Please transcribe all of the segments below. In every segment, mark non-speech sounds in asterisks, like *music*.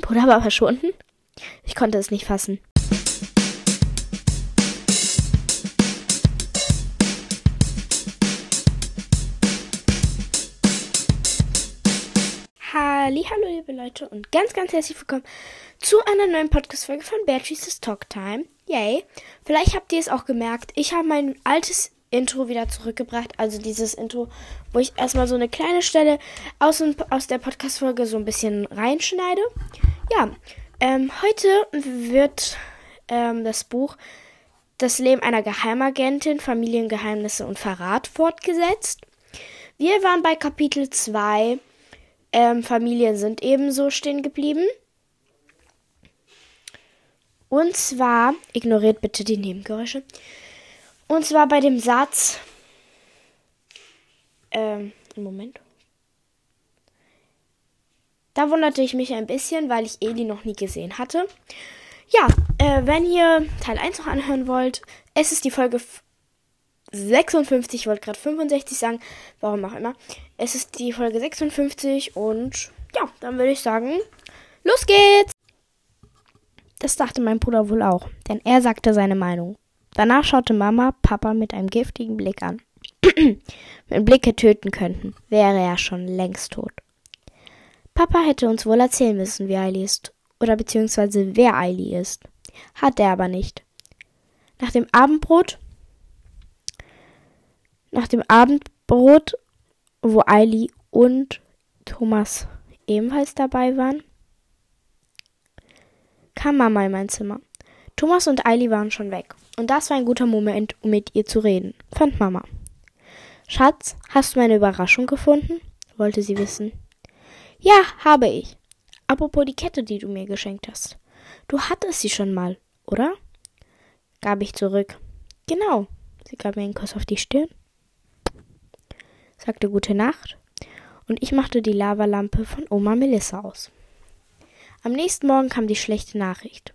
Mein Bruder war verschwunden? Ich konnte es nicht fassen. Hallo liebe Leute und ganz ganz herzlich willkommen zu einer neuen Podcast Folge von Beatrice's Talk Time. Yay. Vielleicht habt ihr es auch gemerkt, ich habe mein altes Intro wieder zurückgebracht, also dieses Intro, wo ich erstmal so eine kleine Stelle aus, aus der Podcast Folge so ein bisschen reinschneide. Ja, ähm, heute wird ähm, das Buch Das Leben einer Geheimagentin, Familiengeheimnisse und Verrat fortgesetzt. Wir waren bei Kapitel 2 ähm, Familien sind ebenso stehen geblieben. Und zwar, ignoriert bitte die Nebengeräusche. Und zwar bei dem Satz, ähm, Moment. Da wunderte ich mich ein bisschen, weil ich Eli noch nie gesehen hatte. Ja, äh, wenn ihr Teil 1 noch anhören wollt, es ist die Folge 56, ich wollte gerade 65 sagen, warum auch immer. Es ist die Folge 56 und ja, dann würde ich sagen, los geht's! Das dachte mein Bruder wohl auch, denn er sagte seine Meinung. Danach schaute Mama Papa mit einem giftigen Blick an. *clears throat* Wenn Blicke töten könnten, wäre er schon längst tot. Papa hätte uns wohl erzählen müssen, wie Eili ist, oder beziehungsweise wer Eili ist. Hat er aber nicht. Nach dem Abendbrot nach dem Abendbrot, wo Eili und Thomas ebenfalls dabei waren, kam Mama in mein Zimmer. Thomas und Eili waren schon weg. Und das war ein guter Moment, um mit ihr zu reden, fand Mama. Schatz, hast du meine Überraschung gefunden? wollte sie wissen. Ja, habe ich. Apropos die Kette, die du mir geschenkt hast. Du hattest sie schon mal, oder? gab ich zurück. Genau. Sie gab mir einen Kuss auf die Stirn sagte Gute Nacht und ich machte die Lavalampe von Oma Melissa aus. Am nächsten Morgen kam die schlechte Nachricht,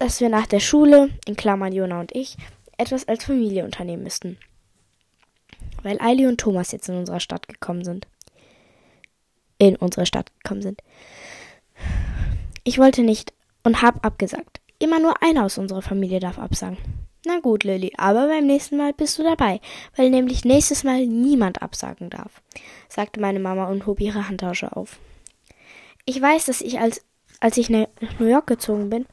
dass wir nach der Schule, in Klammern Jona und ich, etwas als Familie unternehmen müssten. Weil Eili und Thomas jetzt in unserer Stadt gekommen sind. In unsere Stadt gekommen sind. Ich wollte nicht und hab abgesagt. Immer nur einer aus unserer Familie darf absagen. Na gut, Lilly, aber beim nächsten Mal bist du dabei, weil nämlich nächstes Mal niemand absagen darf, sagte meine Mama und hob ihre Handtasche auf. Ich weiß, dass ich als, als ich nach New York gezogen bin,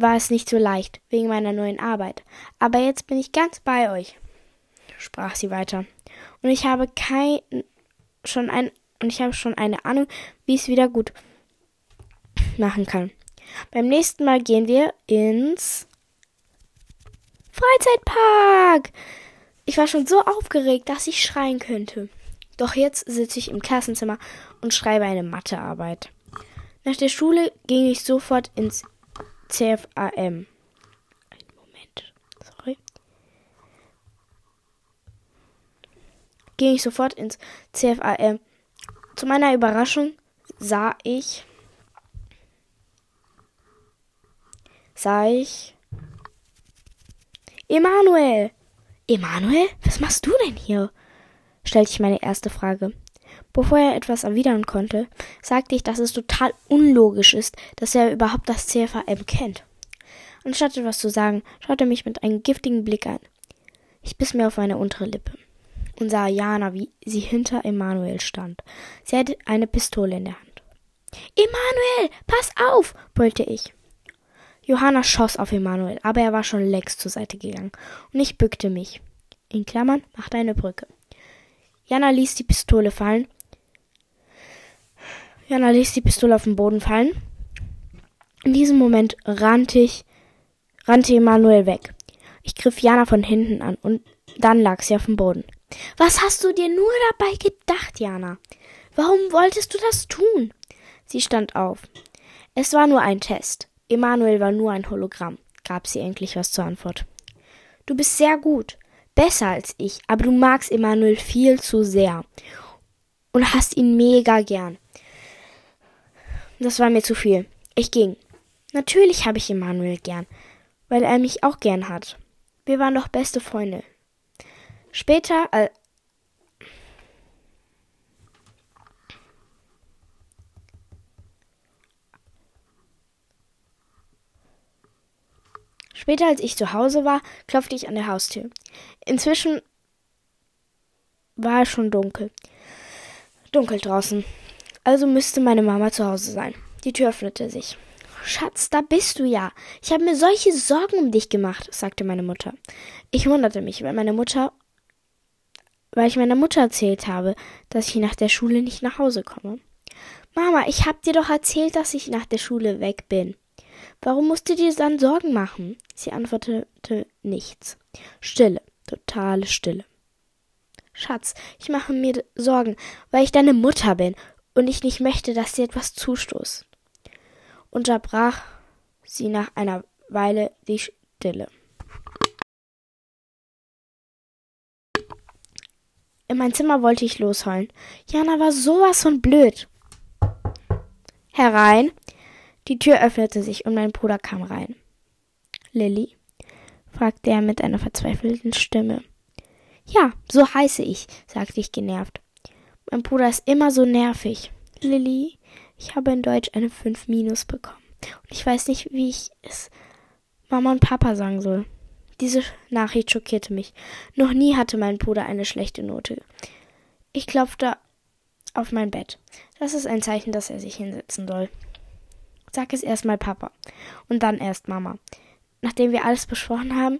war es nicht so leicht, wegen meiner neuen Arbeit. Aber jetzt bin ich ganz bei euch, sprach sie weiter. Und ich habe kein, schon ein, und ich habe schon eine Ahnung, wie es wieder gut machen kann. Beim nächsten Mal gehen wir ins Freizeitpark! Ich war schon so aufgeregt, dass ich schreien könnte. Doch jetzt sitze ich im Klassenzimmer und schreibe eine Mathearbeit. Nach der Schule ging ich sofort ins CFAM. Einen Moment, sorry. Ging ich sofort ins CFAM. Zu meiner Überraschung sah ich sah ich Emanuel! Emanuel, was machst du denn hier? stellte ich meine erste Frage. Bevor er etwas erwidern konnte, sagte ich, dass es total unlogisch ist, dass er überhaupt das CFAM kennt. Anstatt etwas zu sagen, schaute er mich mit einem giftigen Blick an. Ich biss mir auf meine untere Lippe und sah Jana, wie sie hinter Emanuel stand. Sie hatte eine Pistole in der Hand. Emanuel, pass auf, brüllte ich. Johanna schoss auf Emanuel, aber er war schon längst zur Seite gegangen, und ich bückte mich. In Klammern machte eine Brücke. Jana ließ die Pistole fallen. Jana ließ die Pistole auf den Boden fallen. In diesem Moment rannte ich, rannte Emanuel weg. Ich griff Jana von hinten an und dann lag sie auf dem Boden. Was hast du dir nur dabei gedacht, Jana? Warum wolltest du das tun? Sie stand auf. Es war nur ein Test. Emanuel war nur ein Hologramm, gab sie endlich was zur Antwort. Du bist sehr gut, besser als ich, aber du magst Emanuel viel zu sehr und hast ihn mega gern. Das war mir zu viel. Ich ging. Natürlich habe ich Emanuel gern, weil er mich auch gern hat. Wir waren doch beste Freunde. Später, al Später, als ich zu Hause war, klopfte ich an der Haustür. Inzwischen war es schon dunkel. Dunkel draußen. Also müsste meine Mama zu Hause sein. Die Tür öffnete sich. Schatz, da bist du ja. Ich habe mir solche Sorgen um dich gemacht, sagte meine Mutter. Ich wunderte mich, weil meine Mutter weil ich meiner Mutter erzählt habe, dass ich nach der Schule nicht nach Hause komme. Mama, ich hab dir doch erzählt, dass ich nach der Schule weg bin. Warum musst du dir dann Sorgen machen? Sie antwortete nichts. Stille, totale Stille. Schatz, ich mache mir Sorgen, weil ich deine Mutter bin und ich nicht möchte, dass dir etwas zustoßt. Unterbrach sie nach einer Weile die Stille. In mein Zimmer wollte ich losheulen. Jana war sowas von blöd. Herein. Die Tür öffnete sich und mein Bruder kam rein. Lilly? fragte er mit einer verzweifelten Stimme. Ja, so heiße ich, sagte ich genervt. Mein Bruder ist immer so nervig. Lilly, ich habe in Deutsch eine 5 minus bekommen. Und ich weiß nicht, wie ich es Mama und Papa sagen soll. Diese Nachricht schockierte mich. Noch nie hatte mein Bruder eine schlechte Note. Ich klopfte auf mein Bett. Das ist ein Zeichen, dass er sich hinsetzen soll. Sag es erst mal Papa und dann erst Mama. Nachdem wir alles besprochen haben,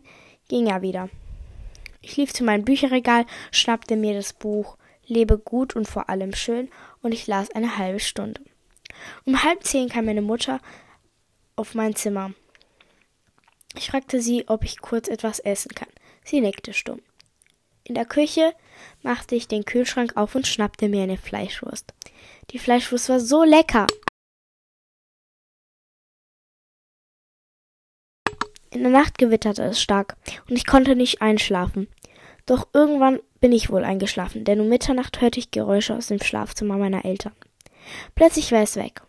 ging er wieder. Ich lief zu meinem Bücherregal, schnappte mir das Buch Lebe gut und vor allem schön und ich las eine halbe Stunde. Um halb zehn kam meine Mutter auf mein Zimmer. Ich fragte sie, ob ich kurz etwas essen kann. Sie nickte stumm. In der Küche machte ich den Kühlschrank auf und schnappte mir eine Fleischwurst. Die Fleischwurst war so lecker. In der Nacht gewitterte es stark und ich konnte nicht einschlafen. Doch irgendwann bin ich wohl eingeschlafen, denn um Mitternacht hörte ich Geräusche aus dem Schlafzimmer meiner Eltern. Plötzlich war es weg.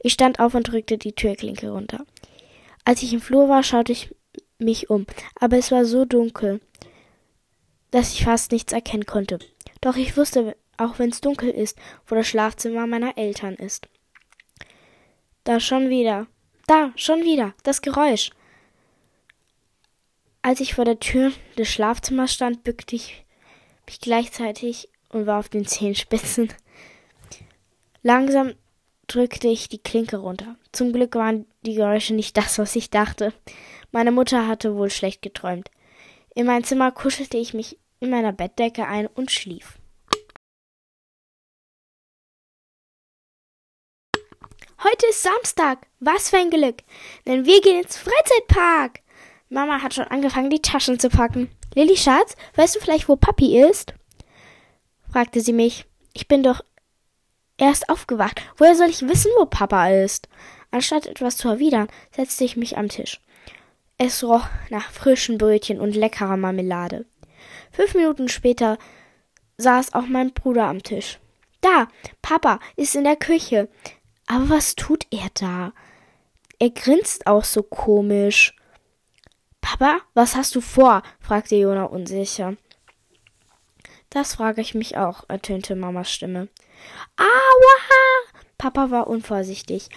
Ich stand auf und drückte die Türklinke runter. Als ich im Flur war, schaute ich mich um, aber es war so dunkel, dass ich fast nichts erkennen konnte. Doch ich wusste, auch wenn es dunkel ist, wo das Schlafzimmer meiner Eltern ist. Da schon wieder. Da, schon wieder. Das Geräusch. Als ich vor der Tür des Schlafzimmers stand, bückte ich mich gleichzeitig und war auf den Zehenspitzen. Langsam drückte ich die Klinke runter. Zum Glück waren die Geräusche nicht das, was ich dachte. Meine Mutter hatte wohl schlecht geträumt. In mein Zimmer kuschelte ich mich in meiner Bettdecke ein und schlief. Heute ist Samstag. Was für ein Glück. Denn wir gehen ins Freizeitpark. Mama hat schon angefangen, die Taschen zu packen. Lilly Schatz, weißt du vielleicht, wo Papi ist? fragte sie mich. Ich bin doch erst aufgewacht. Woher soll ich wissen, wo Papa ist? Anstatt etwas zu erwidern, setzte ich mich am Tisch. Es roch nach frischen Brötchen und leckerer Marmelade. Fünf Minuten später saß auch mein Bruder am Tisch. Da, Papa ist in der Küche. Aber was tut er da? Er grinst auch so komisch. Papa, was hast du vor? fragte Jona unsicher. Das frage ich mich auch, ertönte Mamas Stimme. Aua! Papa war unvorsichtig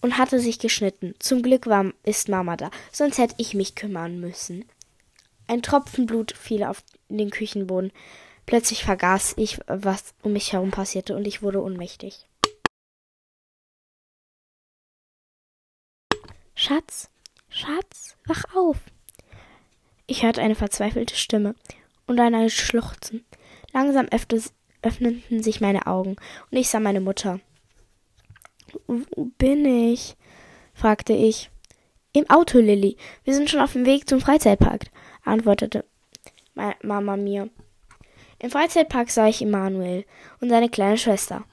und hatte sich geschnitten. Zum Glück war, ist Mama da, sonst hätte ich mich kümmern müssen. Ein Tropfen Blut fiel auf den Küchenboden. Plötzlich vergaß ich, was um mich herum passierte, und ich wurde ohnmächtig. Schatz, Schatz, wach auf. Ich hörte eine verzweifelte Stimme und ein Schluchzen. Langsam öffneten sich meine Augen und ich sah meine Mutter. Wo bin ich? fragte ich. Im Auto, Lilly. Wir sind schon auf dem Weg zum Freizeitpark, antwortete Mama mir. Im Freizeitpark sah ich Emanuel und seine kleine Schwester.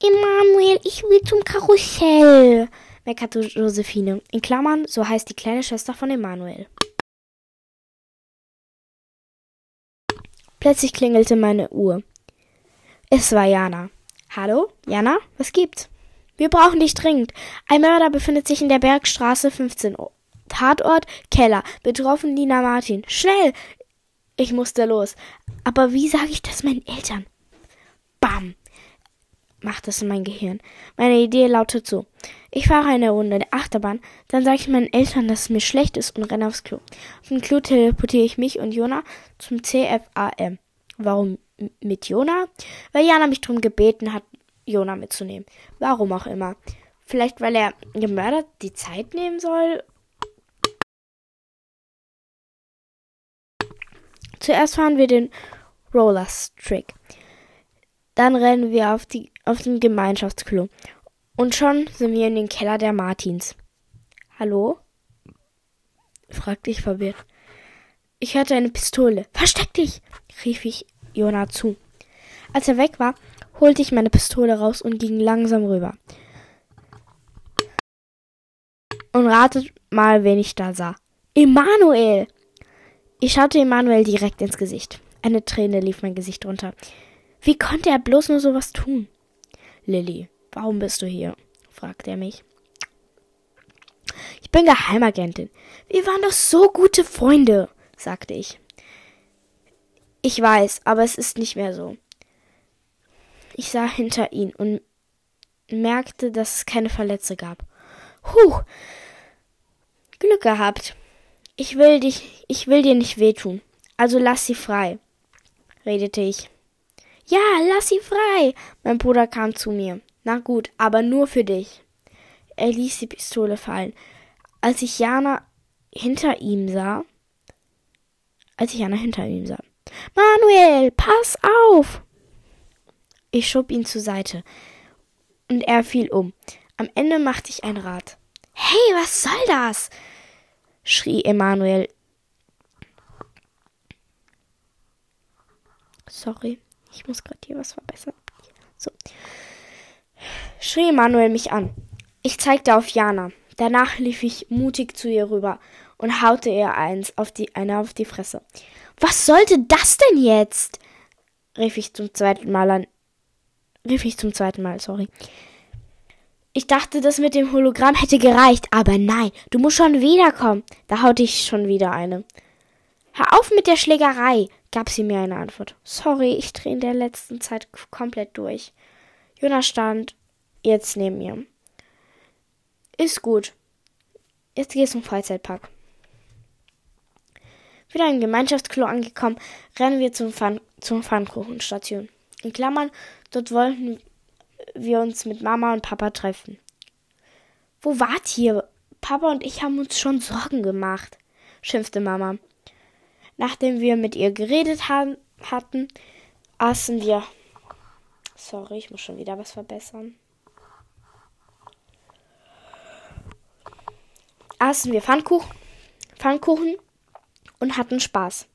Emanuel, ich will zum Karussell, meckerte Josephine. In Klammern, so heißt die kleine Schwester von Emanuel. Plötzlich klingelte meine Uhr. Es war Jana. Hallo, Jana, was gibt's? Wir brauchen dich dringend. Ein Mörder befindet sich in der Bergstraße 15. Tatort Keller. Betroffen Nina Martin. Schnell! Ich musste los. Aber wie sage ich das meinen Eltern? Bam! Macht es in mein Gehirn. Meine Idee lautet so. Ich fahre eine Runde der Achterbahn, dann sage ich meinen Eltern, dass es mir schlecht ist und renne aufs Klo. Dem Klo teleportiere ich mich und Jona zum CFAM. Warum mit Jona? Weil Jana mich darum gebeten hat, Jona mitzunehmen. Warum auch immer. Vielleicht, weil er gemördert die Zeit nehmen soll. Zuerst fahren wir den Rollers Trick. Dann rennen wir auf, die, auf den Gemeinschaftsklo. Und schon sind wir in den Keller der Martins. Hallo? fragte ich verwirrt. Ich hörte eine Pistole. Versteck dich! rief ich Jona zu. Als er weg war, holte ich meine Pistole raus und ging langsam rüber. Und ratet mal, wen ich da sah. Emanuel! Ich schaute Emanuel direkt ins Gesicht. Eine Träne lief mein Gesicht runter. Wie konnte er bloß nur sowas tun? Lilly, warum bist du hier? fragte er mich. Ich bin Geheimagentin. Wir waren doch so gute Freunde, sagte ich. Ich weiß, aber es ist nicht mehr so. Ich sah hinter ihn und merkte, dass es keine Verletze gab. Huh. Glück gehabt. Ich will dich, ich will dir nicht wehtun. Also lass sie frei, redete ich. Ja, lass sie frei. Mein Bruder kam zu mir. Na gut, aber nur für dich. Er ließ die Pistole fallen. Als ich Jana hinter ihm sah, als ich Jana hinter ihm sah. Manuel, pass auf! Ich schob ihn zur Seite und er fiel um. Am Ende machte ich ein Rad. Hey, was soll das? schrie Emanuel. Sorry. Ich muss gerade hier was verbessern. So. Schrie Manuel mich an. Ich zeigte auf Jana. Danach lief ich mutig zu ihr rüber und haute ihr eins auf die, eine auf die Fresse. Was sollte das denn jetzt? rief ich zum zweiten Mal an. Rief ich zum zweiten Mal, sorry. Ich dachte, das mit dem Hologramm hätte gereicht, aber nein, du musst schon wiederkommen. Da haute ich schon wieder eine. Hör auf mit der Schlägerei, gab sie mir eine Antwort. Sorry, ich drehe in der letzten Zeit komplett durch. Jonas stand jetzt neben mir. Ist gut. Jetzt gehst du zum Freizeitpark. Wieder im Gemeinschaftsklo angekommen, rennen wir zum Pfann zur Pfannkuchenstation. In Klammern, dort wollten wir uns mit Mama und Papa treffen. Wo wart ihr? Papa und ich haben uns schon Sorgen gemacht, schimpfte Mama. Nachdem wir mit ihr geredet haben, hatten, aßen wir. Sorry, ich muss schon wieder was verbessern. Aßen wir Pfannkuchen, Pfannkuchen und hatten Spaß.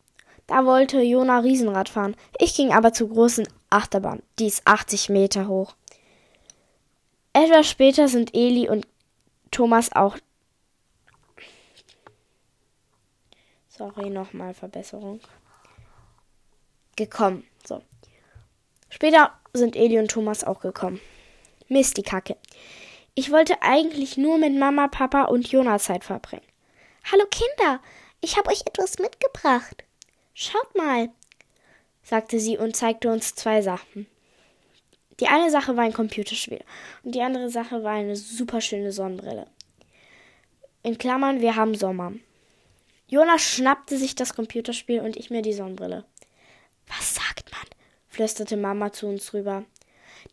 Da wollte Jona Riesenrad fahren. Ich ging aber zur großen Achterbahn. Die ist 80 Meter hoch. Etwas später sind Eli und Thomas auch Sorry, nochmal Verbesserung. Gekommen. So. Später sind Eli und Thomas auch gekommen. Mist, die Kacke. Ich wollte eigentlich nur mit Mama, Papa und Jonas Zeit verbringen. Hallo Kinder, ich habe euch etwas mitgebracht. Schaut mal, sagte sie und zeigte uns zwei Sachen. Die eine Sache war ein Computerspiel und die andere Sache war eine super schöne Sonnenbrille. In Klammern, wir haben Sommer. Jonas schnappte sich das Computerspiel und ich mir die Sonnenbrille. Was sagt man? flüsterte Mama zu uns rüber.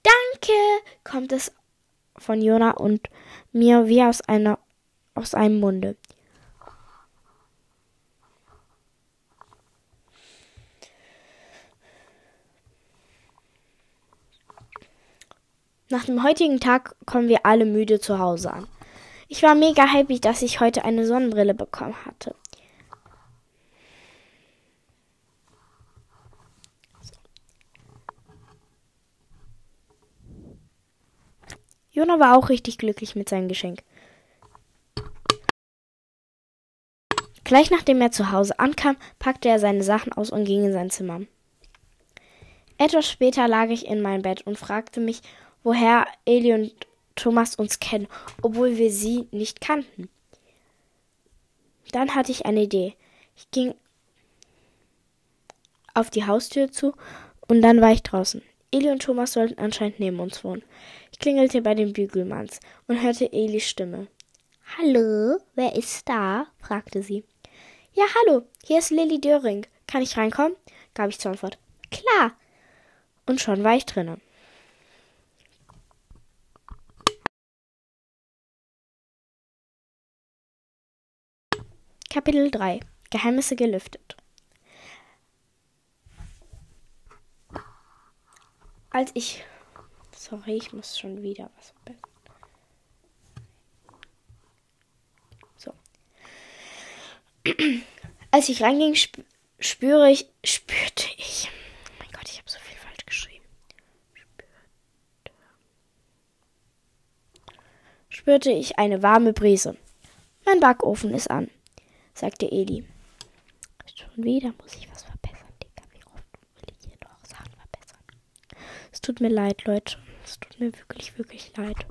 Danke, kommt es von Jona und mir wie aus einer aus einem Munde. Nach dem heutigen Tag kommen wir alle müde zu Hause an. Ich war mega happy, dass ich heute eine Sonnenbrille bekommen hatte. Jona war auch richtig glücklich mit seinem Geschenk. Gleich nachdem er zu Hause ankam, packte er seine Sachen aus und ging in sein Zimmer. Etwas später lag ich in meinem Bett und fragte mich, woher Eli und Thomas uns kennen, obwohl wir sie nicht kannten. Dann hatte ich eine Idee. Ich ging auf die Haustür zu und dann war ich draußen. Eli und Thomas sollten anscheinend neben uns wohnen. Ich klingelte bei den Bügelmanns und hörte Elis Stimme. Hallo, wer ist da? fragte sie. Ja, hallo, hier ist Lilly Döring. Kann ich reinkommen? gab ich zur Antwort. Klar. Und schon war ich drinnen. Kapitel 3 Geheimnisse gelüftet. Als ich. Sorry, ich muss schon wieder was verbessern. So. *clears throat* Als ich reinging, sp spüre ich. spürte ich. Oh mein Gott, ich habe so viel falsch geschrieben. Spürte. Spürte ich eine warme Brise. Mein Backofen ist an sagte Eli. Schon wieder muss ich was verbessern, Digga. Wie oft will ich hier noch Sachen verbessern? Es tut mir leid, Leute. Es tut mir wirklich, wirklich leid.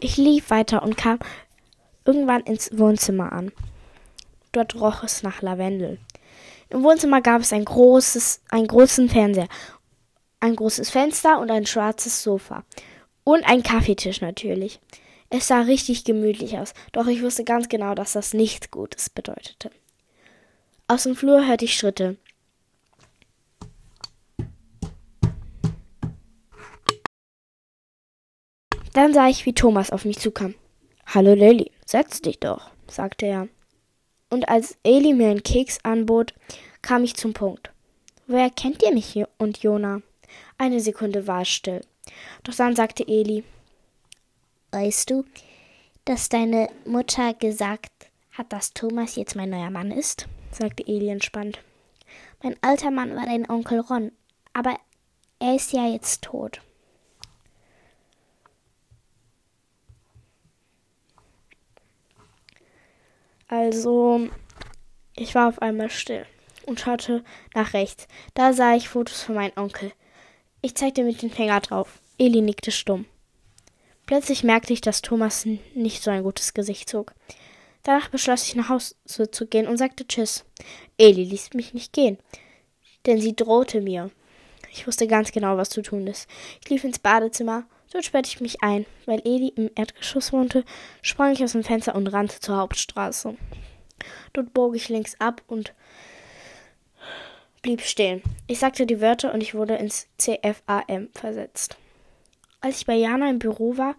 Ich lief weiter und kam irgendwann ins Wohnzimmer an. Dort roch es nach Lavendel. Im Wohnzimmer gab es ein großes, einen großen Fernseher, ein großes Fenster und ein schwarzes Sofa. Und ein Kaffeetisch natürlich. Es sah richtig gemütlich aus, doch ich wusste ganz genau, dass das nichts Gutes bedeutete. Aus dem Flur hörte ich Schritte. Dann sah ich, wie Thomas auf mich zukam. Hallo Lilly, setz dich doch, sagte er und als Eli mir einen Keks anbot, kam ich zum Punkt. Woher kennt ihr mich und Jona? Eine Sekunde war es still. Doch dann sagte Eli, Weißt du, dass deine Mutter gesagt hat, dass Thomas jetzt mein neuer Mann ist? sagte Eli entspannt. Mein alter Mann war dein Onkel Ron, aber er ist ja jetzt tot. Also, ich war auf einmal still und schaute nach rechts. Da sah ich Fotos von meinem Onkel. Ich zeigte mit dem Finger drauf. Eli nickte stumm. Plötzlich merkte ich, dass Thomas nicht so ein gutes Gesicht zog. Danach beschloss ich, nach Hause zu gehen und sagte Tschüss. Eli ließ mich nicht gehen, denn sie drohte mir. Ich wusste ganz genau, was zu tun ist. Ich lief ins Badezimmer Dort sperrte ich mich ein. Weil Eli im Erdgeschoss wohnte, sprang ich aus dem Fenster und rannte zur Hauptstraße. Dort bog ich links ab und blieb stehen. Ich sagte die Wörter und ich wurde ins CFAM versetzt. Als ich bei Jana im Büro war,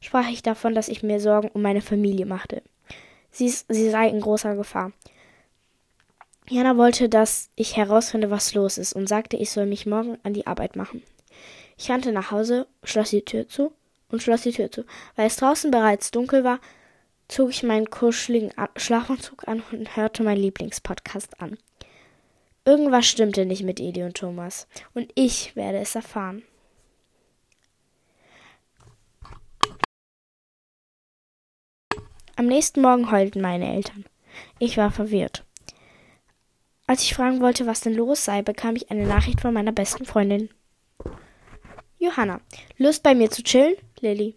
sprach ich davon, dass ich mir Sorgen um meine Familie machte. Sie, sie sei in großer Gefahr. Jana wollte, dass ich herausfinde, was los ist, und sagte, ich soll mich morgen an die Arbeit machen. Ich rannte nach Hause, schloss die Tür zu und schloss die Tür zu. Weil es draußen bereits dunkel war, zog ich meinen kuscheligen Schlafanzug an und hörte meinen Lieblingspodcast an. Irgendwas stimmte nicht mit Eli und Thomas, und ich werde es erfahren. Am nächsten Morgen heulten meine Eltern. Ich war verwirrt. Als ich fragen wollte, was denn los sei, bekam ich eine Nachricht von meiner besten Freundin. Johanna. Lust bei mir zu chillen? Lilly.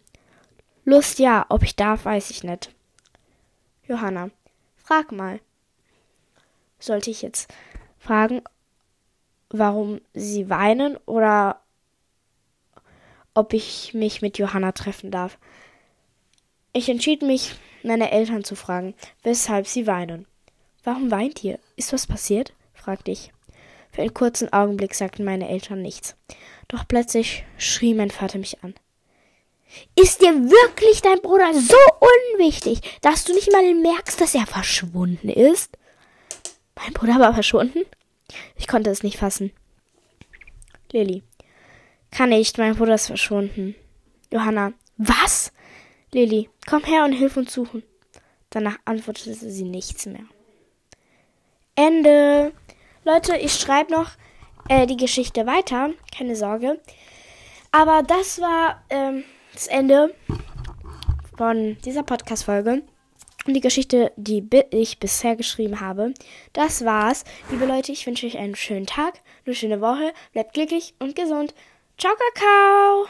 Lust ja, ob ich darf, weiß ich nicht. Johanna. Frag mal. Sollte ich jetzt fragen, warum sie weinen oder ob ich mich mit Johanna treffen darf? Ich entschied mich, meine Eltern zu fragen, weshalb sie weinen. Warum weint ihr? Ist was passiert? fragte ich. Für einen kurzen Augenblick sagten meine Eltern nichts. Doch plötzlich schrie mein Vater mich an. Ist dir wirklich dein Bruder so unwichtig, dass du nicht mal merkst, dass er verschwunden ist? Mein Bruder war verschwunden? Ich konnte es nicht fassen. Lilly. Kann nicht, mein Bruder ist verschwunden. Johanna. Was? Lilly, komm her und hilf uns suchen. Danach antwortete sie nichts mehr. Ende. Leute, ich schreibe noch äh, die Geschichte weiter. Keine Sorge. Aber das war ähm, das Ende von dieser Podcast-Folge. Und die Geschichte, die ich bisher geschrieben habe. Das war's. Liebe Leute, ich wünsche euch einen schönen Tag, eine schöne Woche. Bleibt glücklich und gesund. Ciao, Kakao!